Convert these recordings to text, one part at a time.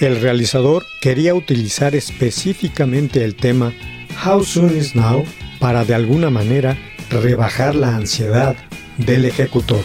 El realizador quería utilizar específicamente el tema How Soon Is Now para de alguna manera rebajar la ansiedad del ejecutor.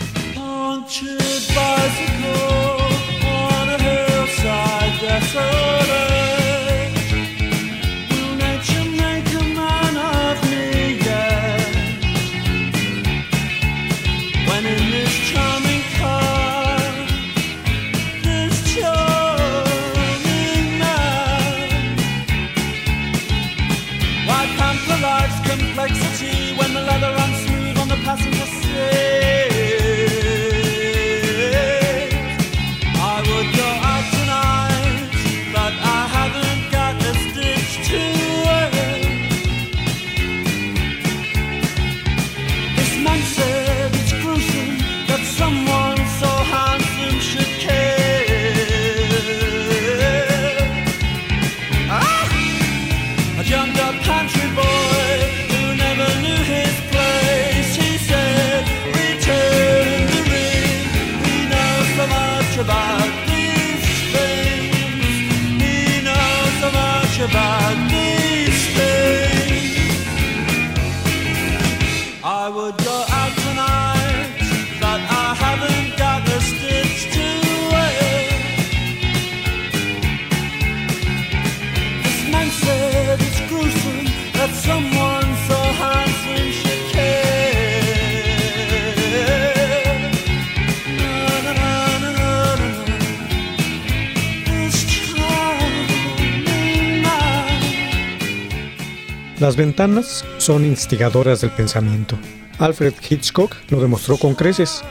Las ventanas son instigadoras del pensamiento. Alfred Hitchcock lo demostró con creces.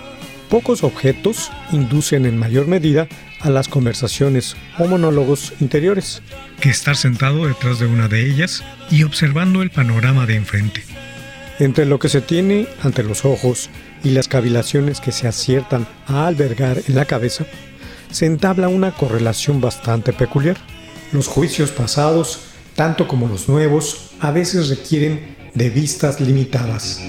Pocos objetos inducen en mayor medida a las conversaciones o monólogos interiores que estar sentado detrás de una de ellas y observando el panorama de enfrente. Entre lo que se tiene ante los ojos y las cavilaciones que se aciertan a albergar en la cabeza, se entabla una correlación bastante peculiar. Los juicios pasados tanto como los nuevos, a veces requieren de vistas limitadas.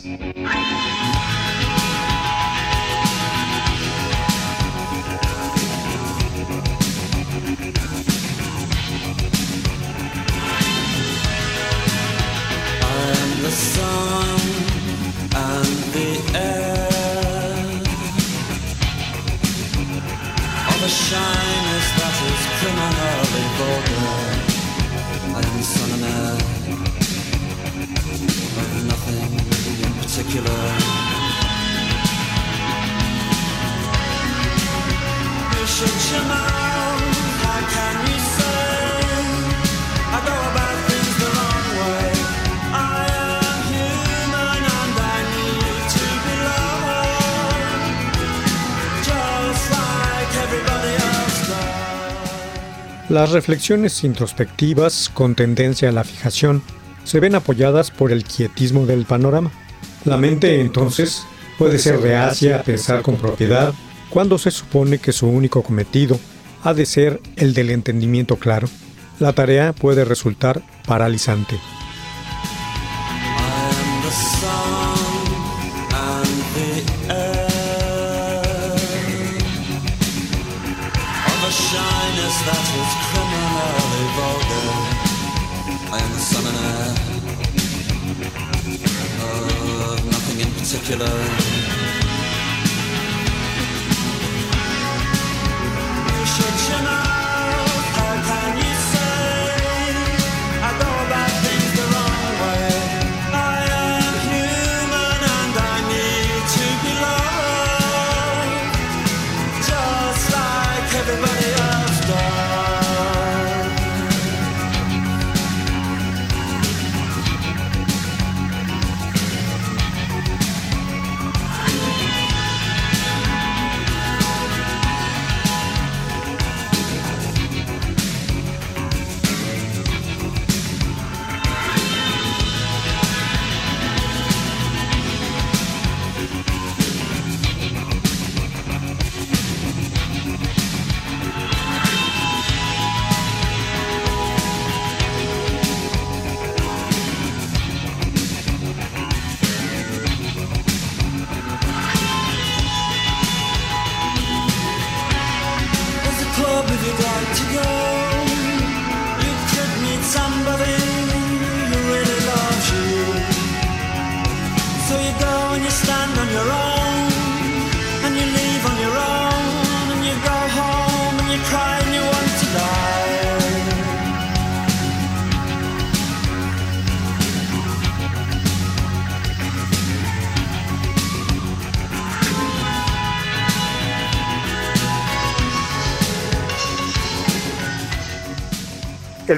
Las reflexiones introspectivas con tendencia a la fijación se ven apoyadas por el quietismo del panorama. La mente entonces puede ser reacia a pensar con propiedad cuando se supone que su único cometido ha de ser el del entendimiento claro, la tarea puede resultar paralizante.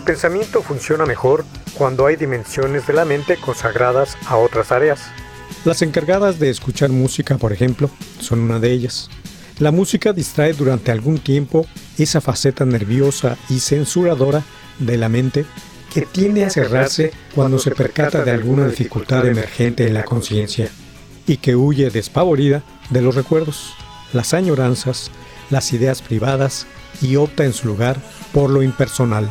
Pensamiento funciona mejor cuando hay dimensiones de la mente consagradas a otras áreas. Las encargadas de escuchar música, por ejemplo, son una de ellas. La música distrae durante algún tiempo esa faceta nerviosa y censuradora de la mente que tiende a cerrarse cuando se percata de alguna dificultad emergente en la conciencia y que huye despavorida de los recuerdos, las añoranzas, las ideas privadas y opta en su lugar por lo impersonal.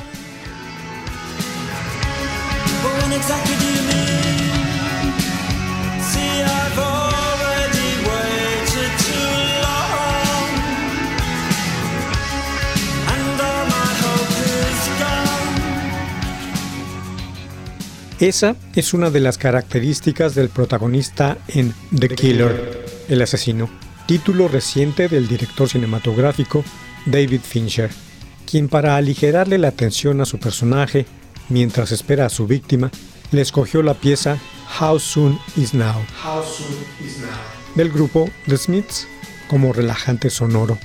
Esa es una de las características del protagonista en The Killer, el asesino, título reciente del director cinematográfico David Fincher, quien para aligerarle la atención a su personaje mientras espera a su víctima, le escogió la pieza How Soon Is Now, del grupo The Smiths como relajante sonoro.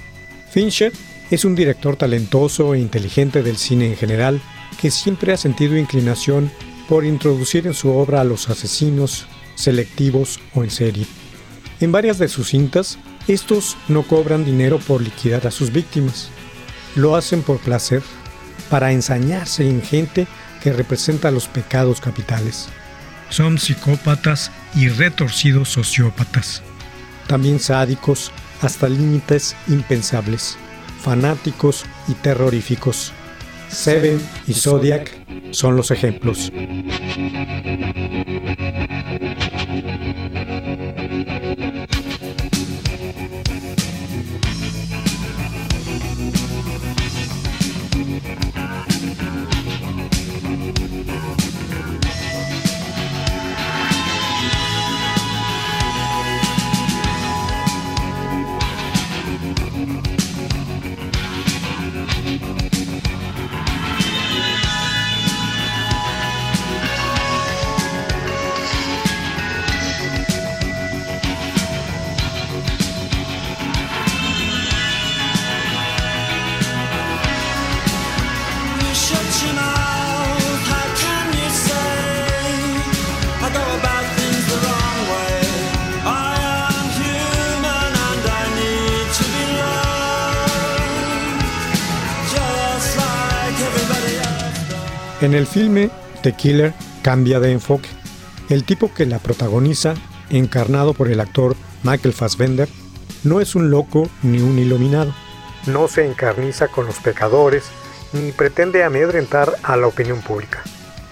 Fincher es un director talentoso e inteligente del cine en general que siempre ha sentido inclinación por introducir en su obra a los asesinos selectivos o en serie. En varias de sus cintas, estos no cobran dinero por liquidar a sus víctimas. Lo hacen por placer, para ensañarse en gente que representa los pecados capitales. Son psicópatas y retorcidos sociópatas. También sádicos hasta límites impensables, fanáticos y terroríficos. Seven y Zodiac son los ejemplos. Thank you. En el filme, The Killer cambia de enfoque. El tipo que la protagoniza, encarnado por el actor Michael Fassbender, no es un loco ni un iluminado. No se encarniza con los pecadores ni pretende amedrentar a la opinión pública.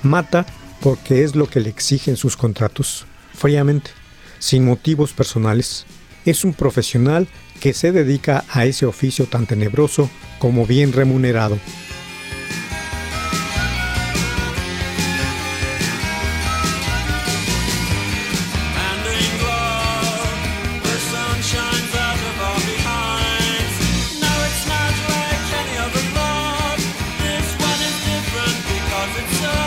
Mata porque es lo que le exigen sus contratos, fríamente, sin motivos personales. Es un profesional que se dedica a ese oficio tan tenebroso como bien remunerado. the sorry.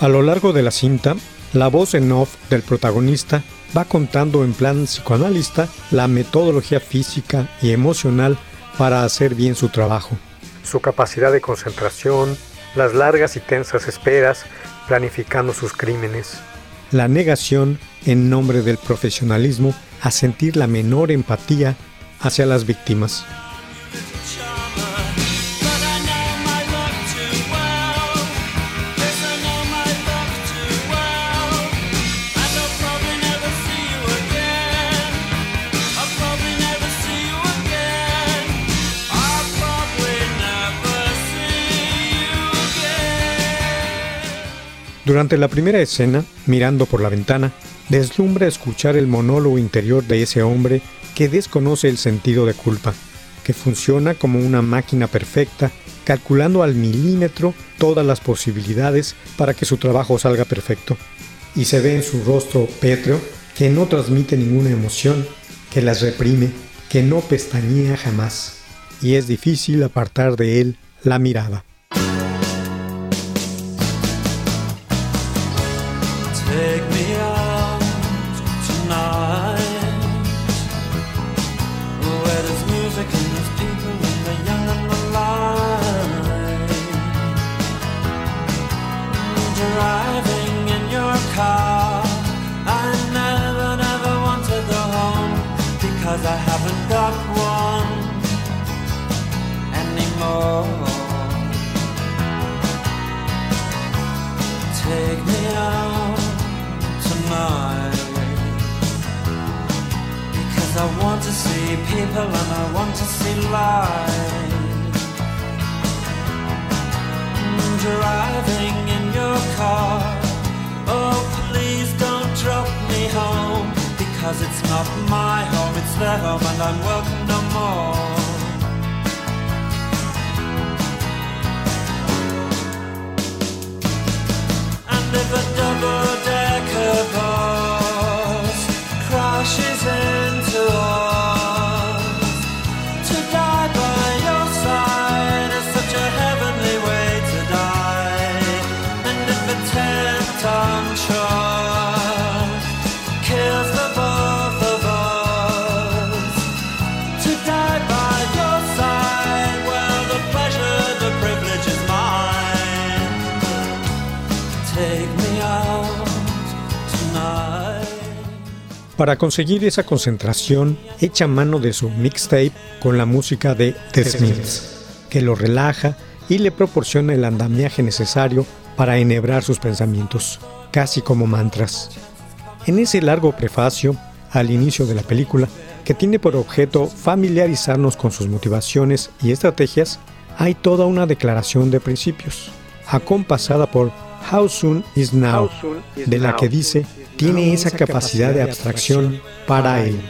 A lo largo de la cinta, la voz en off del protagonista va contando en plan psicoanalista la metodología física y emocional para hacer bien su trabajo. su capacidad de concentración, las largas y tensas esperas, planificando sus crímenes. La negación en nombre del profesionalismo a sentir la menor empatía hacia las víctimas. Durante la primera escena, mirando por la ventana, deslumbra escuchar el monólogo interior de ese hombre que desconoce el sentido de culpa, que funciona como una máquina perfecta, calculando al milímetro todas las posibilidades para que su trabajo salga perfecto. Y se ve en su rostro pétreo que no transmite ninguna emoción, que las reprime, que no pestañea jamás, y es difícil apartar de él la mirada. Para conseguir esa concentración, echa mano de su mixtape con la música de The Smiths, que lo relaja y le proporciona el andamiaje necesario para enhebrar sus pensamientos, casi como mantras. En ese largo prefacio, al inicio de la película, que tiene por objeto familiarizarnos con sus motivaciones y estrategias, hay toda una declaración de principios, acompasada por How Soon Is Now, de la que dice tiene esa capacidad de abstracción para él.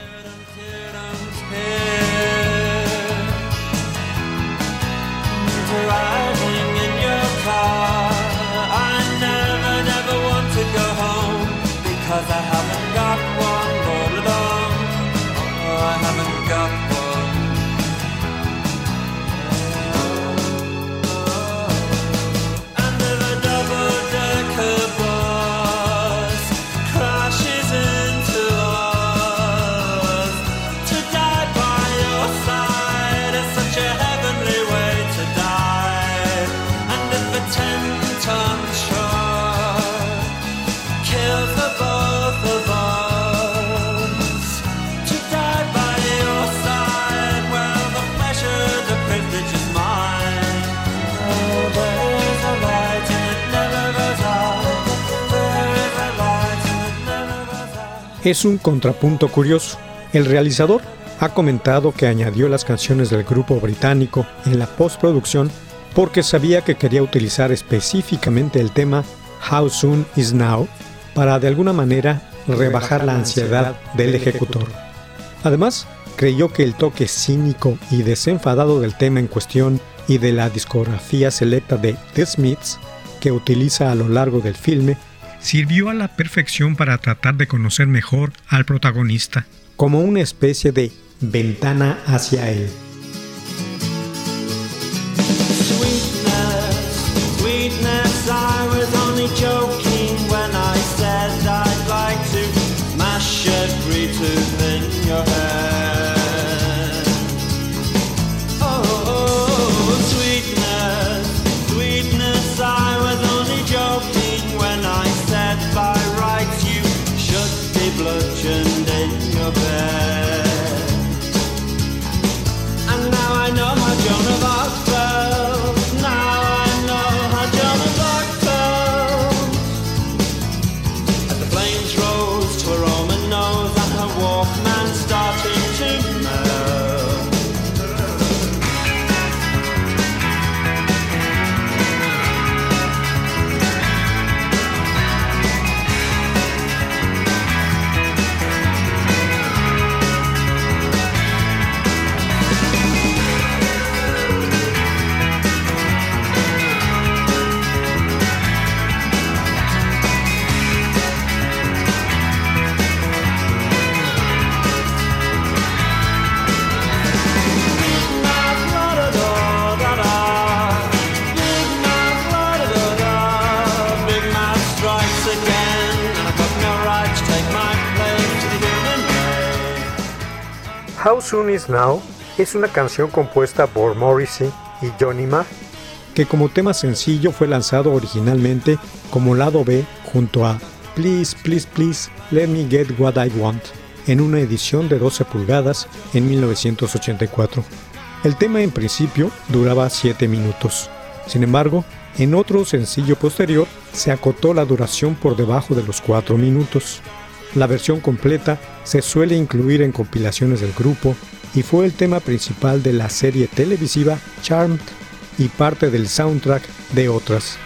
Es un contrapunto curioso. El realizador ha comentado que añadió las canciones del grupo británico en la postproducción porque sabía que quería utilizar específicamente el tema How Soon Is Now para de alguna manera rebajar la ansiedad del ejecutor. Además, creyó que el toque cínico y desenfadado del tema en cuestión y de la discografía selecta de The Smiths que utiliza a lo largo del filme sirvió a la perfección para tratar de conocer mejor al protagonista, como una especie de ventana hacia él. Is Now es una canción compuesta por Morrissey y Johnny Marr, que como tema sencillo fue lanzado originalmente como lado B junto a Please, Please, Please, Let Me Get What I Want, en una edición de 12 pulgadas en 1984. El tema en principio duraba 7 minutos. Sin embargo, en otro sencillo posterior se acotó la duración por debajo de los 4 minutos. La versión completa se suele incluir en compilaciones del grupo y fue el tema principal de la serie televisiva Charmed y parte del soundtrack de otras.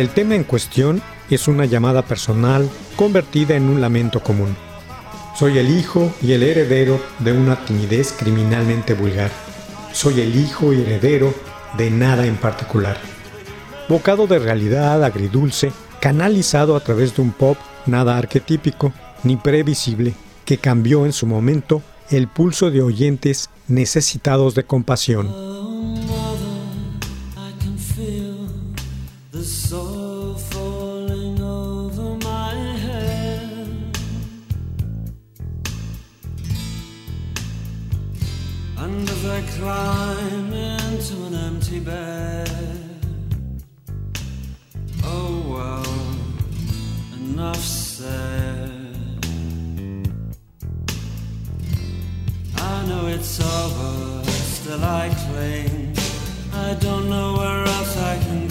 El tema en cuestión es una llamada personal convertida en un lamento común. Soy el hijo y el heredero de una timidez criminalmente vulgar. Soy el hijo y heredero de nada en particular. Bocado de realidad agridulce, canalizado a través de un pop nada arquetípico ni previsible, que cambió en su momento el pulso de oyentes necesitados de compasión. Climb into an empty bed, oh well, enough said. I know it's over, still I cling. I don't know where else I can go.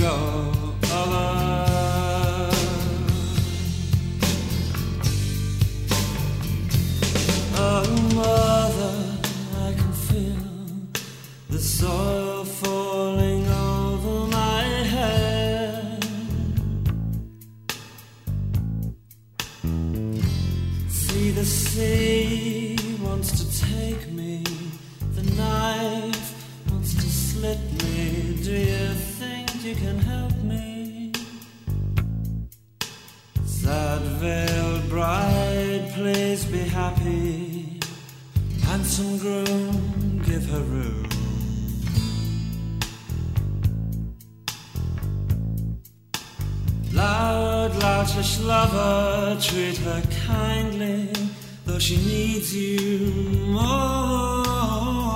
Groom, give her room. Loud, loutish lover, treat her kindly, though she needs you more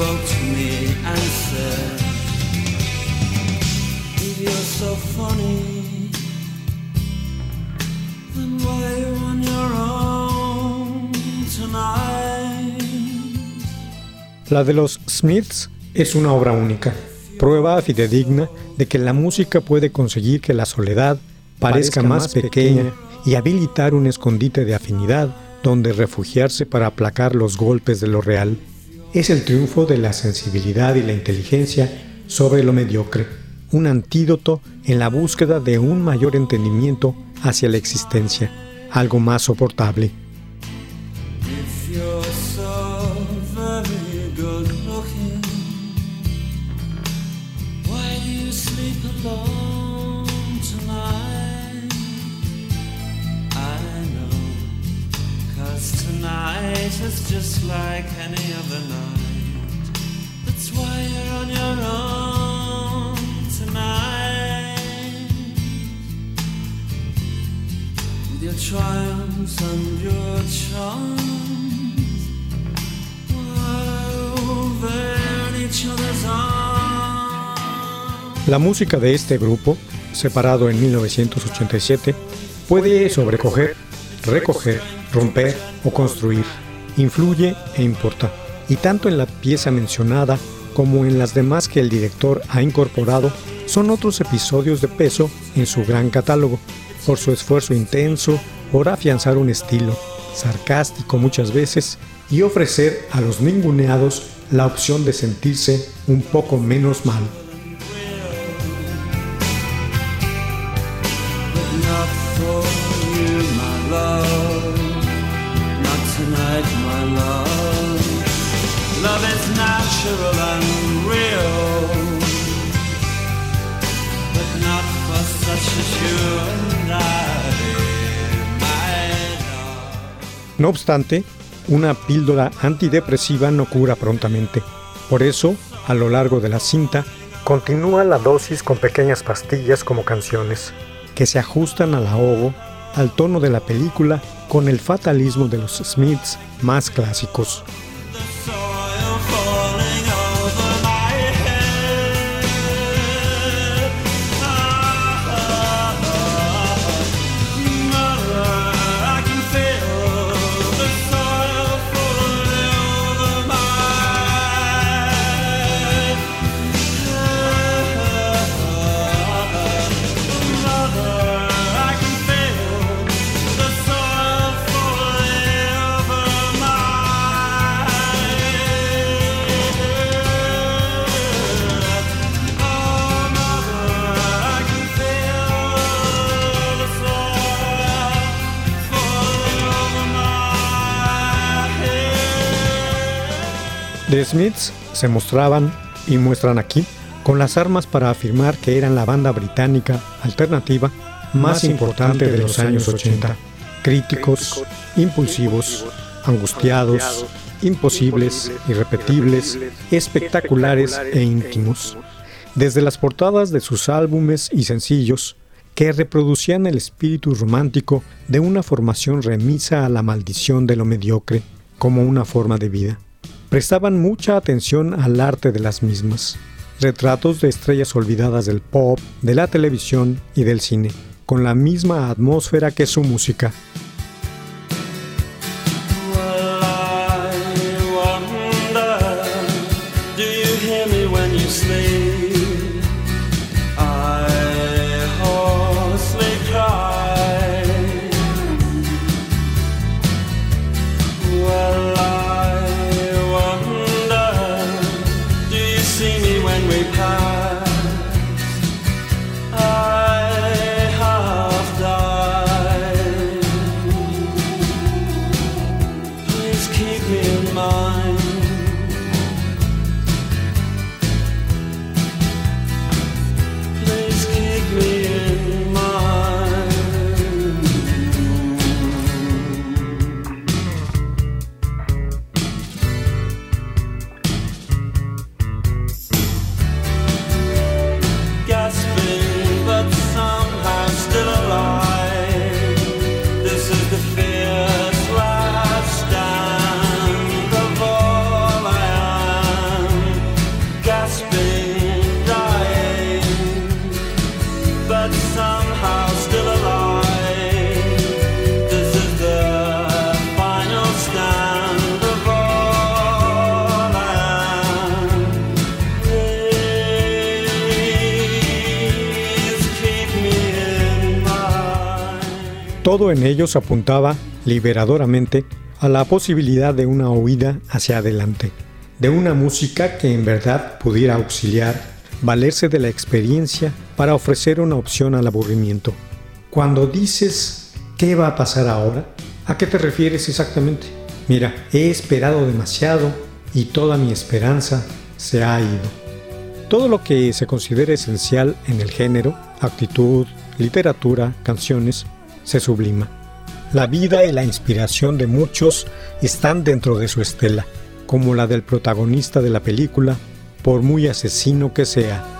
spoke to me and said, If you're so funny, then why are you on your own tonight? La de los Smiths es una obra única, prueba fidedigna de que la música puede conseguir que la soledad parezca más pequeña y habilitar un escondite de afinidad donde refugiarse para aplacar los golpes de lo real. Es el triunfo de la sensibilidad y la inteligencia sobre lo mediocre, un antídoto en la búsqueda de un mayor entendimiento hacia la existencia, algo más soportable. Just like any other night. La música de este grupo, separado en 1987, puede sobrecoger, recoger, romper o construir, influye e importa. Y tanto en la pieza mencionada como en las demás que el director ha incorporado, son otros episodios de peso en su gran catálogo, por su esfuerzo intenso por afianzar un estilo, sarcástico muchas veces, y ofrecer a los ninguneados la opción de sentirse un poco menos mal. No obstante, una píldora antidepresiva no cura prontamente. Por eso, a lo largo de la cinta, continúa la dosis con pequeñas pastillas como canciones, que se ajustan al ahogo, al tono de la película, con el fatalismo de los Smiths más clásicos. Smiths se mostraban y muestran aquí con las armas para afirmar que eran la banda británica alternativa más importante de los años 80. Críticos, impulsivos, angustiados, imposibles, irrepetibles, espectaculares e íntimos. Desde las portadas de sus álbumes y sencillos, que reproducían el espíritu romántico de una formación remisa a la maldición de lo mediocre como una forma de vida prestaban mucha atención al arte de las mismas. Retratos de estrellas olvidadas del pop, de la televisión y del cine, con la misma atmósfera que su música. En ellos apuntaba liberadoramente a la posibilidad de una huida hacia adelante, de una música que en verdad pudiera auxiliar, valerse de la experiencia para ofrecer una opción al aburrimiento. Cuando dices, ¿qué va a pasar ahora? ¿A qué te refieres exactamente? Mira, he esperado demasiado y toda mi esperanza se ha ido. Todo lo que se considera esencial en el género, actitud, literatura, canciones, se sublima. La vida y la inspiración de muchos están dentro de su estela, como la del protagonista de la película, por muy asesino que sea.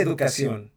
Educación.